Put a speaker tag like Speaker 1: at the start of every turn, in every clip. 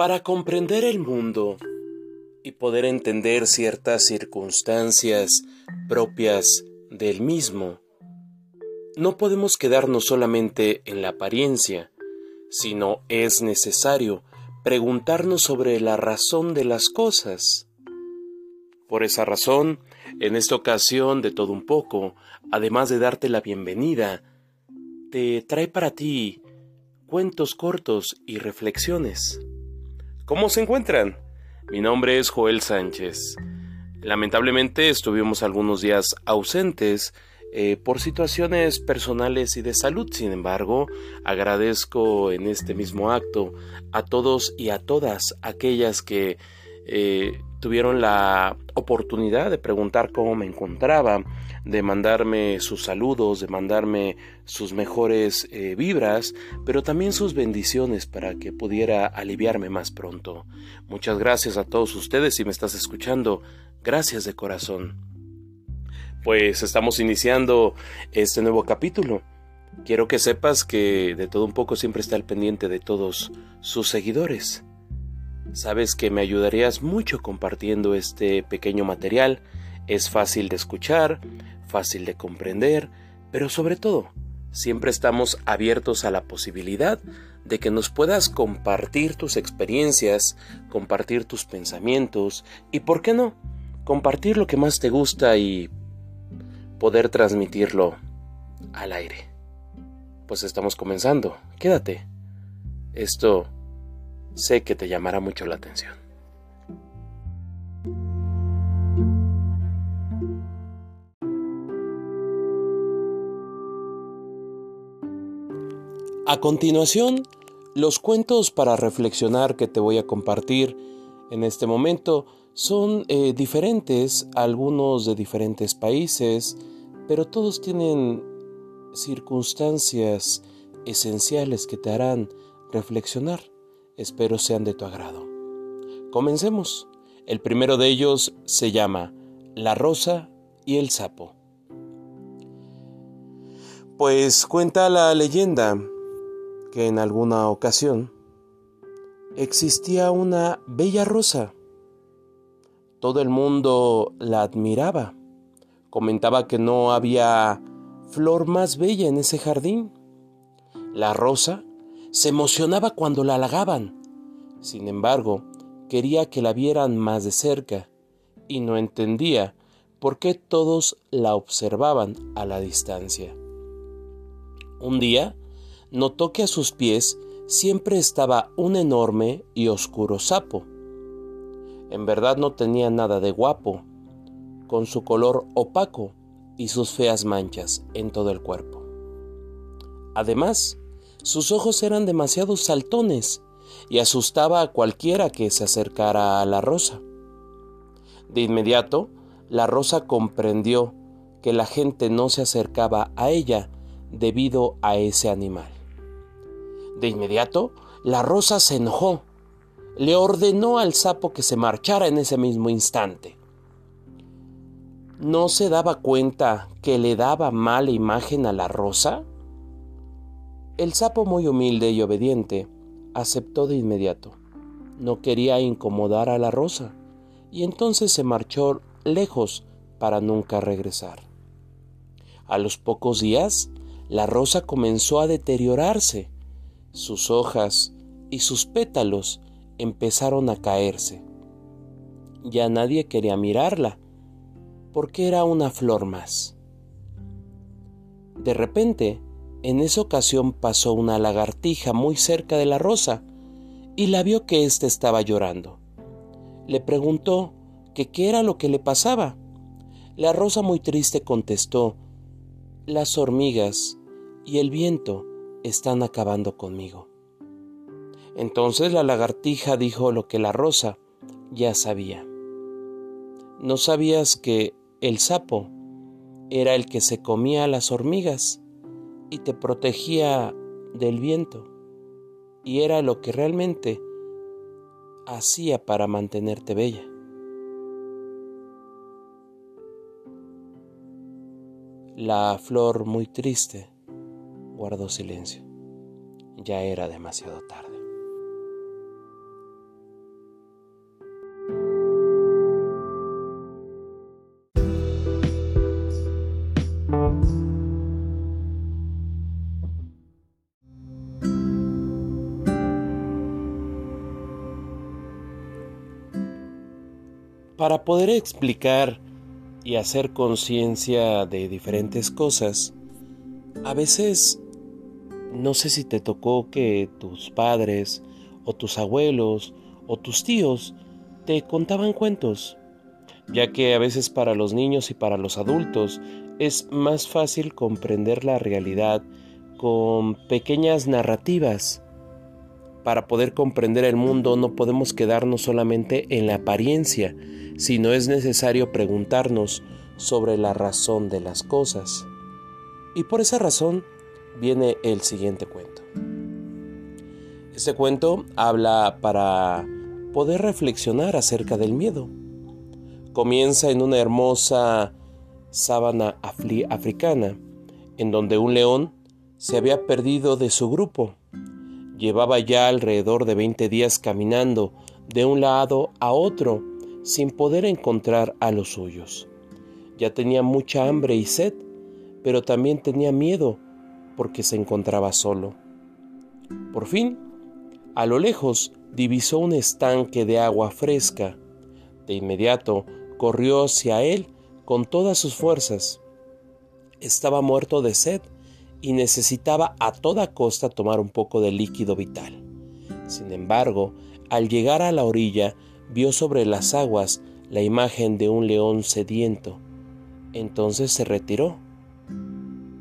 Speaker 1: Para comprender el mundo y poder entender ciertas circunstancias propias del mismo, no podemos quedarnos solamente en la apariencia, sino es necesario preguntarnos sobre la razón de las cosas. Por esa razón, en esta ocasión de todo un poco, además de darte la bienvenida, te trae para ti cuentos cortos y reflexiones. ¿Cómo se encuentran? Mi nombre es Joel Sánchez. Lamentablemente estuvimos algunos días ausentes eh, por situaciones personales y de salud. Sin embargo, agradezco en este mismo acto a todos y a todas aquellas que eh, tuvieron la oportunidad de preguntar cómo me encontraba, de mandarme sus saludos, de mandarme sus mejores eh, vibras, pero también sus bendiciones para que pudiera aliviarme más pronto. Muchas gracias a todos ustedes si me estás escuchando. Gracias de corazón. Pues estamos iniciando este nuevo capítulo. Quiero que sepas que de todo un poco siempre está al pendiente de todos sus seguidores. Sabes que me ayudarías mucho compartiendo este pequeño material. Es fácil de escuchar, fácil de comprender, pero sobre todo, siempre estamos abiertos a la posibilidad de que nos puedas compartir tus experiencias, compartir tus pensamientos y, ¿por qué no?, compartir lo que más te gusta y poder transmitirlo al aire. Pues estamos comenzando. Quédate. Esto sé que te llamará mucho la atención. A continuación, los cuentos para reflexionar que te voy a compartir en este momento son eh, diferentes, algunos de diferentes países, pero todos tienen circunstancias esenciales que te harán reflexionar. Espero sean de tu agrado. Comencemos. El primero de ellos se llama La Rosa y el Sapo. Pues cuenta la leyenda que en alguna ocasión existía una bella rosa. Todo el mundo la admiraba. Comentaba que no había flor más bella en ese jardín. La rosa se emocionaba cuando la halagaban. Sin embargo, quería que la vieran más de cerca y no entendía por qué todos la observaban a la distancia. Un día, notó que a sus pies siempre estaba un enorme y oscuro sapo. En verdad no tenía nada de guapo, con su color opaco y sus feas manchas en todo el cuerpo. Además, sus ojos eran demasiado saltones y asustaba a cualquiera que se acercara a la rosa. De inmediato, la rosa comprendió que la gente no se acercaba a ella debido a ese animal. De inmediato, la rosa se enojó. Le ordenó al sapo que se marchara en ese mismo instante. ¿No se daba cuenta que le daba mala imagen a la rosa? El sapo, muy humilde y obediente, aceptó de inmediato. No quería incomodar a la rosa, y entonces se marchó lejos para nunca regresar. A los pocos días, la rosa comenzó a deteriorarse. Sus hojas y sus pétalos empezaron a caerse. Ya nadie quería mirarla, porque era una flor más. De repente, en esa ocasión pasó una lagartija muy cerca de la rosa y la vio que éste estaba llorando. Le preguntó que qué era lo que le pasaba. La rosa muy triste contestó, las hormigas y el viento están acabando conmigo. Entonces la lagartija dijo lo que la rosa ya sabía. ¿No sabías que el sapo era el que se comía a las hormigas y te protegía del viento, y era lo que realmente hacía para mantenerte bella. La flor muy triste guardó silencio. Ya era demasiado tarde. Para poder explicar y hacer conciencia de diferentes cosas, a veces no sé si te tocó que tus padres o tus abuelos o tus tíos te contaban cuentos, ya que a veces para los niños y para los adultos es más fácil comprender la realidad con pequeñas narrativas. Para poder comprender el mundo no podemos quedarnos solamente en la apariencia, sino es necesario preguntarnos sobre la razón de las cosas. Y por esa razón viene el siguiente cuento. Este cuento habla para poder reflexionar acerca del miedo. Comienza en una hermosa sábana africana, en donde un león se había perdido de su grupo. Llevaba ya alrededor de 20 días caminando de un lado a otro sin poder encontrar a los suyos. Ya tenía mucha hambre y sed, pero también tenía miedo porque se encontraba solo. Por fin, a lo lejos divisó un estanque de agua fresca. De inmediato corrió hacia él con todas sus fuerzas. Estaba muerto de sed y necesitaba a toda costa tomar un poco de líquido vital. Sin embargo, al llegar a la orilla, vio sobre las aguas la imagen de un león sediento. Entonces se retiró.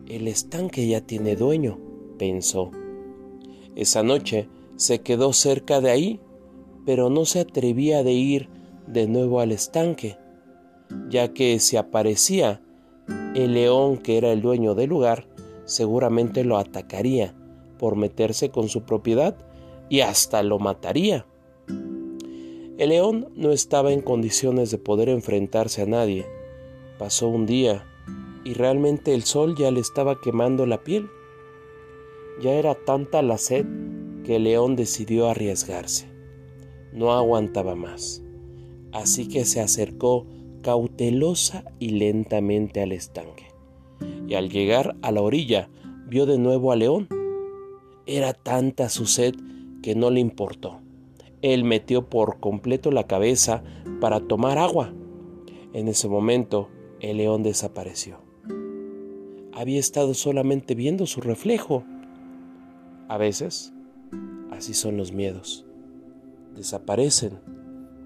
Speaker 1: El estanque ya tiene dueño, pensó. Esa noche se quedó cerca de ahí, pero no se atrevía de ir de nuevo al estanque, ya que si aparecía el león que era el dueño del lugar, seguramente lo atacaría por meterse con su propiedad y hasta lo mataría. El león no estaba en condiciones de poder enfrentarse a nadie. Pasó un día y realmente el sol ya le estaba quemando la piel. Ya era tanta la sed que el león decidió arriesgarse. No aguantaba más. Así que se acercó cautelosa y lentamente al estanque. Y al llegar a la orilla, vio de nuevo al león. Era tanta su sed que no le importó él metió por completo la cabeza para tomar agua. En ese momento el león desapareció. Había estado solamente viendo su reflejo. A veces, así son los miedos. Desaparecen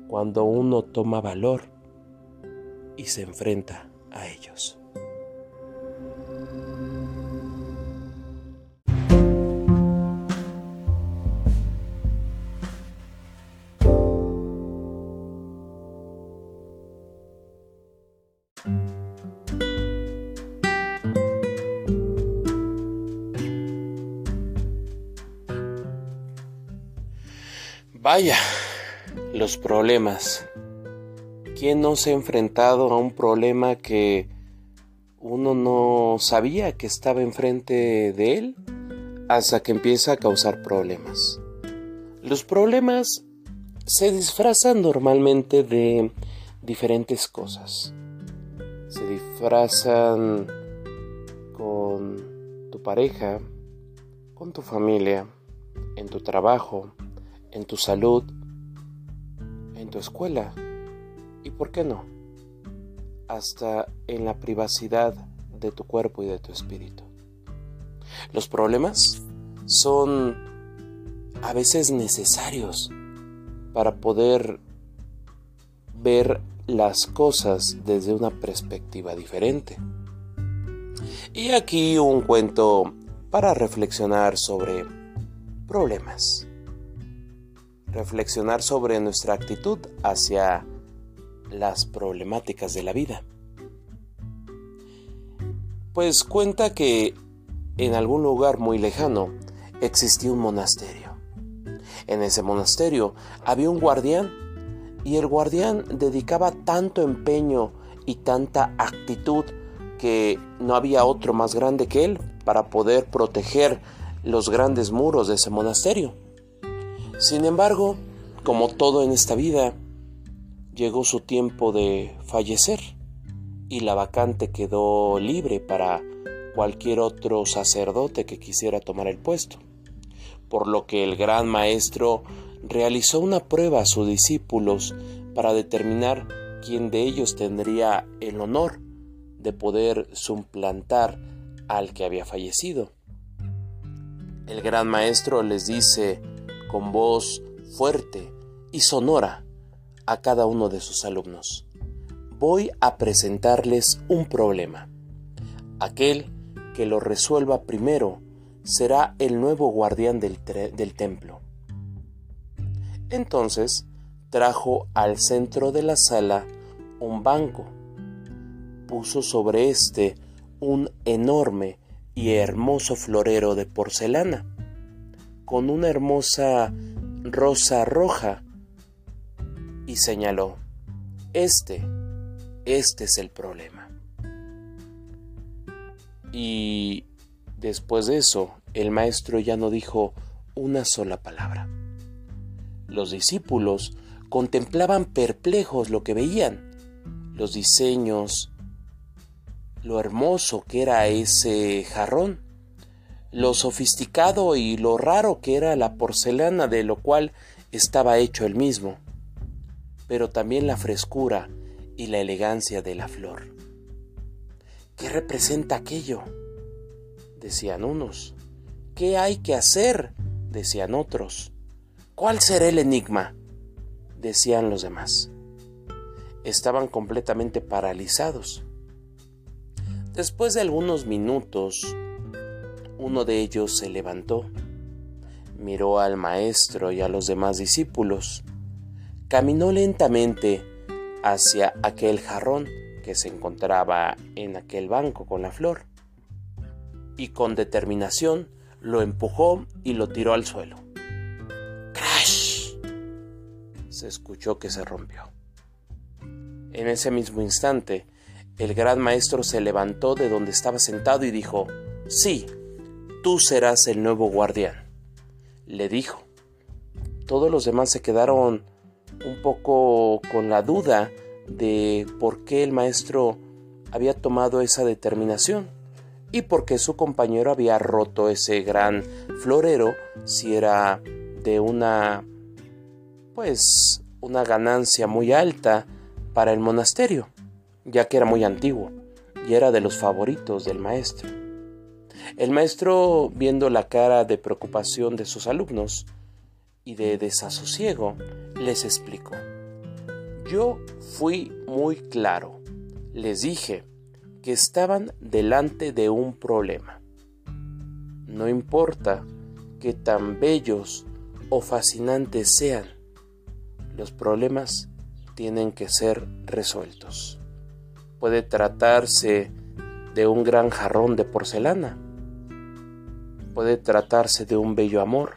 Speaker 1: cuando uno toma valor y se enfrenta a ellos. Vaya, los problemas. ¿Quién no se ha enfrentado a un problema que uno no sabía que estaba enfrente de él hasta que empieza a causar problemas? Los problemas se disfrazan normalmente de diferentes cosas. Se disfrazan con tu pareja, con tu familia, en tu trabajo, en tu salud, en tu escuela y, ¿por qué no?, hasta en la privacidad de tu cuerpo y de tu espíritu. Los problemas son a veces necesarios para poder ver las cosas desde una perspectiva diferente. Y aquí un cuento para reflexionar sobre problemas reflexionar sobre nuestra actitud hacia las problemáticas de la vida. Pues cuenta que en algún lugar muy lejano existía un monasterio. En ese monasterio había un guardián y el guardián dedicaba tanto empeño y tanta actitud que no había otro más grande que él para poder proteger los grandes muros de ese monasterio. Sin embargo, como todo en esta vida, llegó su tiempo de fallecer y la vacante quedó libre para cualquier otro sacerdote que quisiera tomar el puesto, por lo que el gran maestro realizó una prueba a sus discípulos para determinar quién de ellos tendría el honor de poder suplantar al que había fallecido. El gran maestro les dice con voz fuerte y sonora a cada uno de sus alumnos, voy a presentarles un problema. Aquel que lo resuelva primero será el nuevo guardián del, del templo. Entonces trajo al centro de la sala un banco, puso sobre éste un enorme y hermoso florero de porcelana, con una hermosa rosa roja, y señaló, este, este es el problema. Y después de eso, el maestro ya no dijo una sola palabra. Los discípulos contemplaban perplejos lo que veían, los diseños, lo hermoso que era ese jarrón, lo sofisticado y lo raro que era la porcelana de lo cual estaba hecho el mismo, pero también la frescura y la elegancia de la flor. ¿Qué representa aquello? decían unos. ¿Qué hay que hacer? decían otros. ¿Cuál será el enigma? decían los demás. Estaban completamente paralizados. Después de algunos minutos, uno de ellos se levantó, miró al maestro y a los demás discípulos, caminó lentamente hacia aquel jarrón que se encontraba en aquel banco con la flor, y con determinación lo empujó y lo tiró al suelo. ¡Crash! Se escuchó que se rompió. En ese mismo instante, el gran maestro se levantó de donde estaba sentado y dijo, Sí, tú serás el nuevo guardián. Le dijo. Todos los demás se quedaron un poco con la duda de por qué el maestro había tomado esa determinación y por qué su compañero había roto ese gran florero si era de una pues una ganancia muy alta para el monasterio ya que era muy antiguo y era de los favoritos del maestro. El maestro, viendo la cara de preocupación de sus alumnos y de desasosiego, les explicó. Yo fui muy claro. Les dije que estaban delante de un problema. No importa que tan bellos o fascinantes sean, los problemas tienen que ser resueltos. Puede tratarse de un gran jarrón de porcelana. Puede tratarse de un bello amor.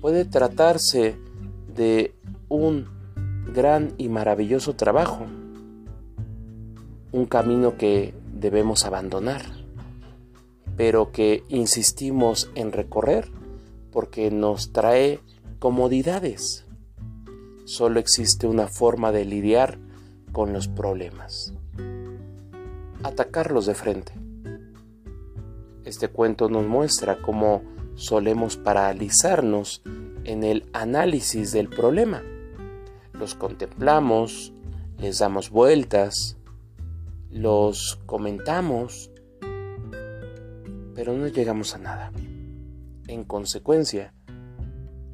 Speaker 1: Puede tratarse de un gran y maravilloso trabajo. Un camino que debemos abandonar, pero que insistimos en recorrer porque nos trae comodidades. Solo existe una forma de lidiar con los problemas. Atacarlos de frente. Este cuento nos muestra cómo solemos paralizarnos en el análisis del problema. Los contemplamos, les damos vueltas, los comentamos, pero no llegamos a nada. En consecuencia,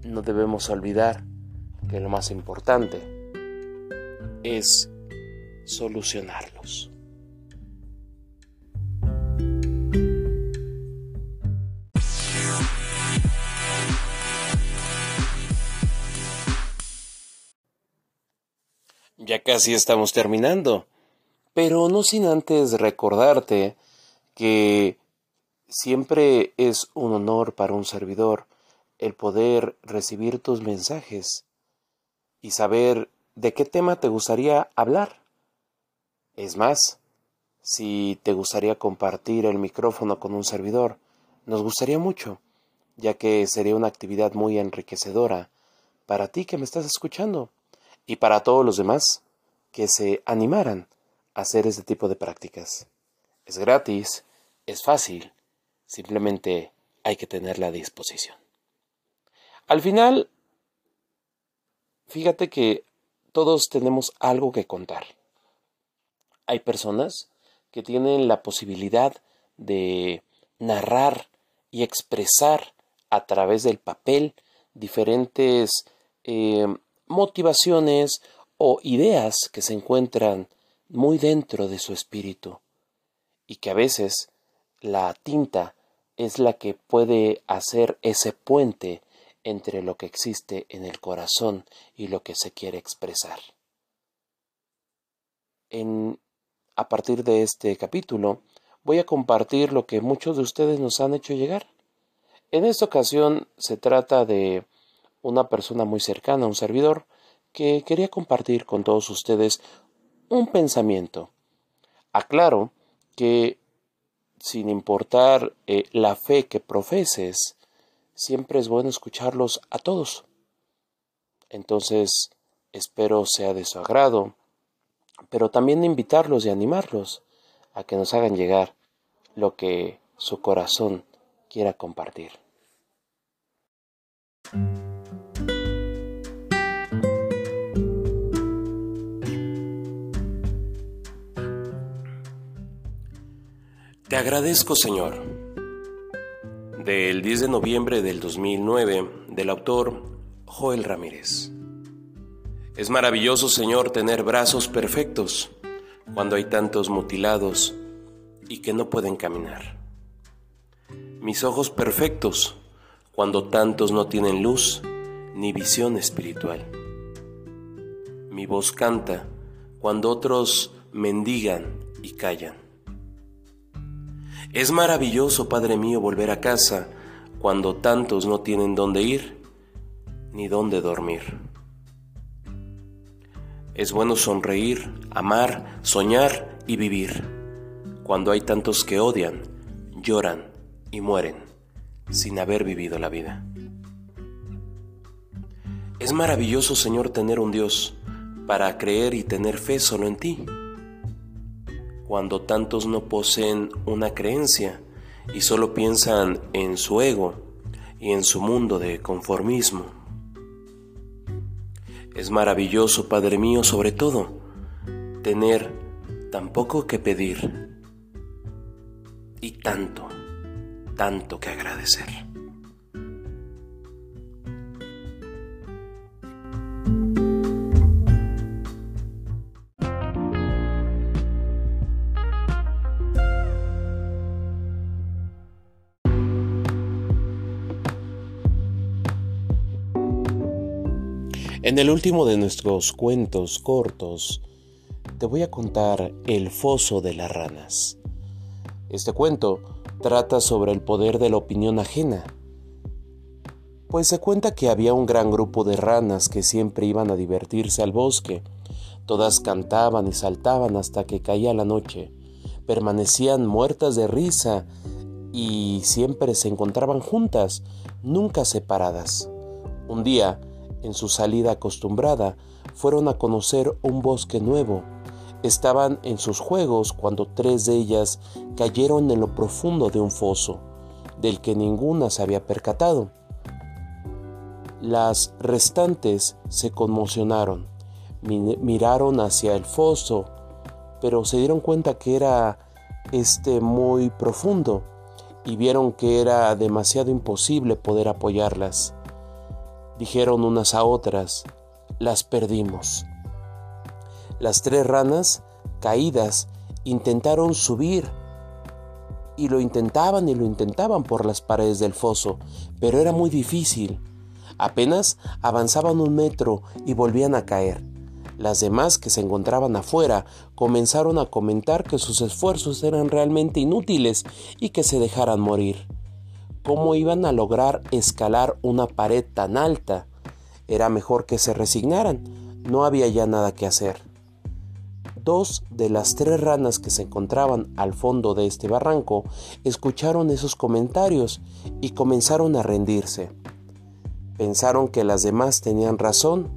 Speaker 1: no debemos olvidar que lo más importante es solucionarlos. Casi estamos terminando, pero no sin antes recordarte que siempre es un honor para un servidor el poder recibir tus mensajes y saber de qué tema te gustaría hablar. Es más, si te gustaría compartir el micrófono con un servidor, nos gustaría mucho, ya que sería una actividad muy enriquecedora para ti que me estás escuchando y para todos los demás que se animaran a hacer este tipo de prácticas. Es gratis, es fácil, simplemente hay que tenerla a disposición. Al final, fíjate que todos tenemos algo que contar. Hay personas que tienen la posibilidad de narrar y expresar a través del papel diferentes eh, motivaciones o ideas que se encuentran muy dentro de su espíritu y que a veces la tinta es la que puede hacer ese puente entre lo que existe en el corazón y lo que se quiere expresar. En, a partir de este capítulo voy a compartir lo que muchos de ustedes nos han hecho llegar. En esta ocasión se trata de una persona muy cercana, un servidor, que quería compartir con todos ustedes un pensamiento. Aclaro que sin importar eh, la fe que profeses, siempre es bueno escucharlos a todos. Entonces, espero sea de su agrado, pero también invitarlos y animarlos a que nos hagan llegar lo que su corazón quiera compartir. Te agradezco, Señor. Del 10 de noviembre del 2009, del autor Joel Ramírez. Es maravilloso, Señor, tener brazos perfectos cuando hay tantos mutilados y que no pueden caminar. Mis ojos perfectos cuando tantos no tienen luz ni visión espiritual. Mi voz canta cuando otros mendigan y callan. Es maravilloso, Padre mío, volver a casa cuando tantos no tienen dónde ir ni dónde dormir. Es bueno sonreír, amar, soñar y vivir cuando hay tantos que odian, lloran y mueren sin haber vivido la vida. Es maravilloso, Señor, tener un Dios para creer y tener fe solo en ti cuando tantos no poseen una creencia y solo piensan en su ego y en su mundo de conformismo. Es maravilloso, Padre mío, sobre todo, tener tan poco que pedir y tanto, tanto que agradecer. En el último de nuestros cuentos cortos, te voy a contar El foso de las ranas. Este cuento trata sobre el poder de la opinión ajena, pues se cuenta que había un gran grupo de ranas que siempre iban a divertirse al bosque. Todas cantaban y saltaban hasta que caía la noche. Permanecían muertas de risa y siempre se encontraban juntas, nunca separadas. Un día, en su salida acostumbrada, fueron a conocer un bosque nuevo. Estaban en sus juegos cuando tres de ellas cayeron en lo profundo de un foso, del que ninguna se había percatado. Las restantes se conmocionaron, miraron hacia el foso, pero se dieron cuenta que era este muy profundo y vieron que era demasiado imposible poder apoyarlas dijeron unas a otras, las perdimos. Las tres ranas, caídas, intentaron subir y lo intentaban y lo intentaban por las paredes del foso, pero era muy difícil. Apenas avanzaban un metro y volvían a caer. Las demás que se encontraban afuera comenzaron a comentar que sus esfuerzos eran realmente inútiles y que se dejaran morir. ¿Cómo iban a lograr escalar una pared tan alta? Era mejor que se resignaran, no había ya nada que hacer. Dos de las tres ranas que se encontraban al fondo de este barranco escucharon esos comentarios y comenzaron a rendirse. Pensaron que las demás tenían razón.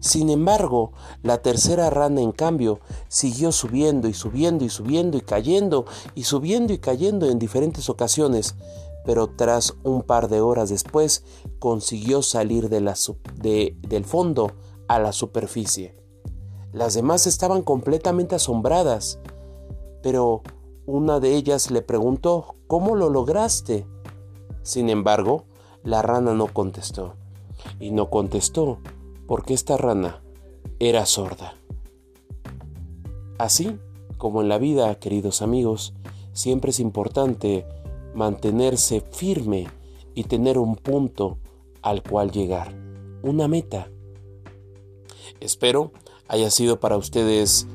Speaker 1: Sin embargo, la tercera rana, en cambio, siguió subiendo y subiendo y subiendo y cayendo y subiendo y cayendo en diferentes ocasiones, pero tras un par de horas después consiguió salir del fondo a la superficie. Las demás estaban completamente asombradas, pero una de ellas le preguntó, ¿cómo lo lograste? Sin embargo, la rana no contestó. Y no contestó porque esta rana era sorda. Así como en la vida, queridos amigos, siempre es importante mantenerse firme y tener un punto al cual llegar, una meta. Espero haya sido para ustedes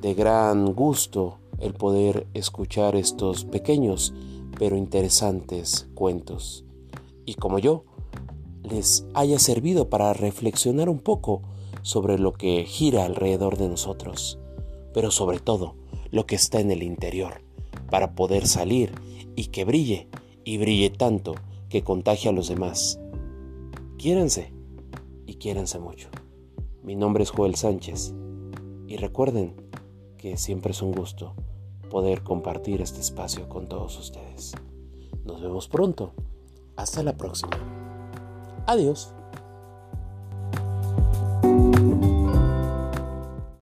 Speaker 1: de gran gusto el poder escuchar estos pequeños pero interesantes cuentos. Y como yo, les haya servido para reflexionar un poco sobre lo que gira alrededor de nosotros, pero sobre todo lo que está en el interior, para poder salir y que brille, y brille tanto que contagie a los demás. Quiéranse y quiéranse mucho. Mi nombre es Joel Sánchez y recuerden que siempre es un gusto poder compartir este espacio con todos ustedes. Nos vemos pronto. Hasta la próxima. Adiós.